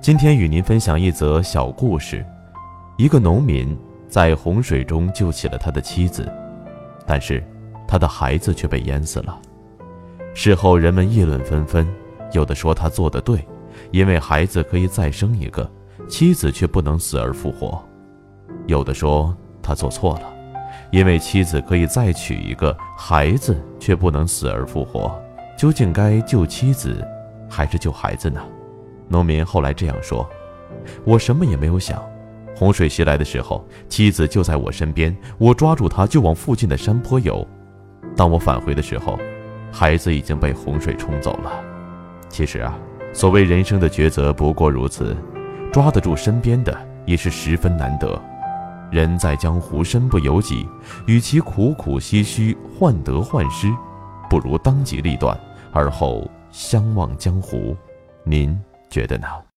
今天与您分享一则小故事：一个农民在洪水中救起了他的妻子，但是他的孩子却被淹死了。事后人们议论纷纷，有的说他做得对，因为孩子可以再生一个，妻子却不能死而复活；有的说他做错了，因为妻子可以再娶一个，孩子却不能死而复活。究竟该救妻子，还是救孩子呢？农民后来这样说：“我什么也没有想，洪水袭来的时候，妻子就在我身边，我抓住她就往附近的山坡游。当我返回的时候，孩子已经被洪水冲走了。其实啊，所谓人生的抉择不过如此，抓得住身边的也是十分难得。人在江湖身不由己，与其苦苦唏嘘患得患失，不如当机立断，而后相忘江湖。您？”觉得呢？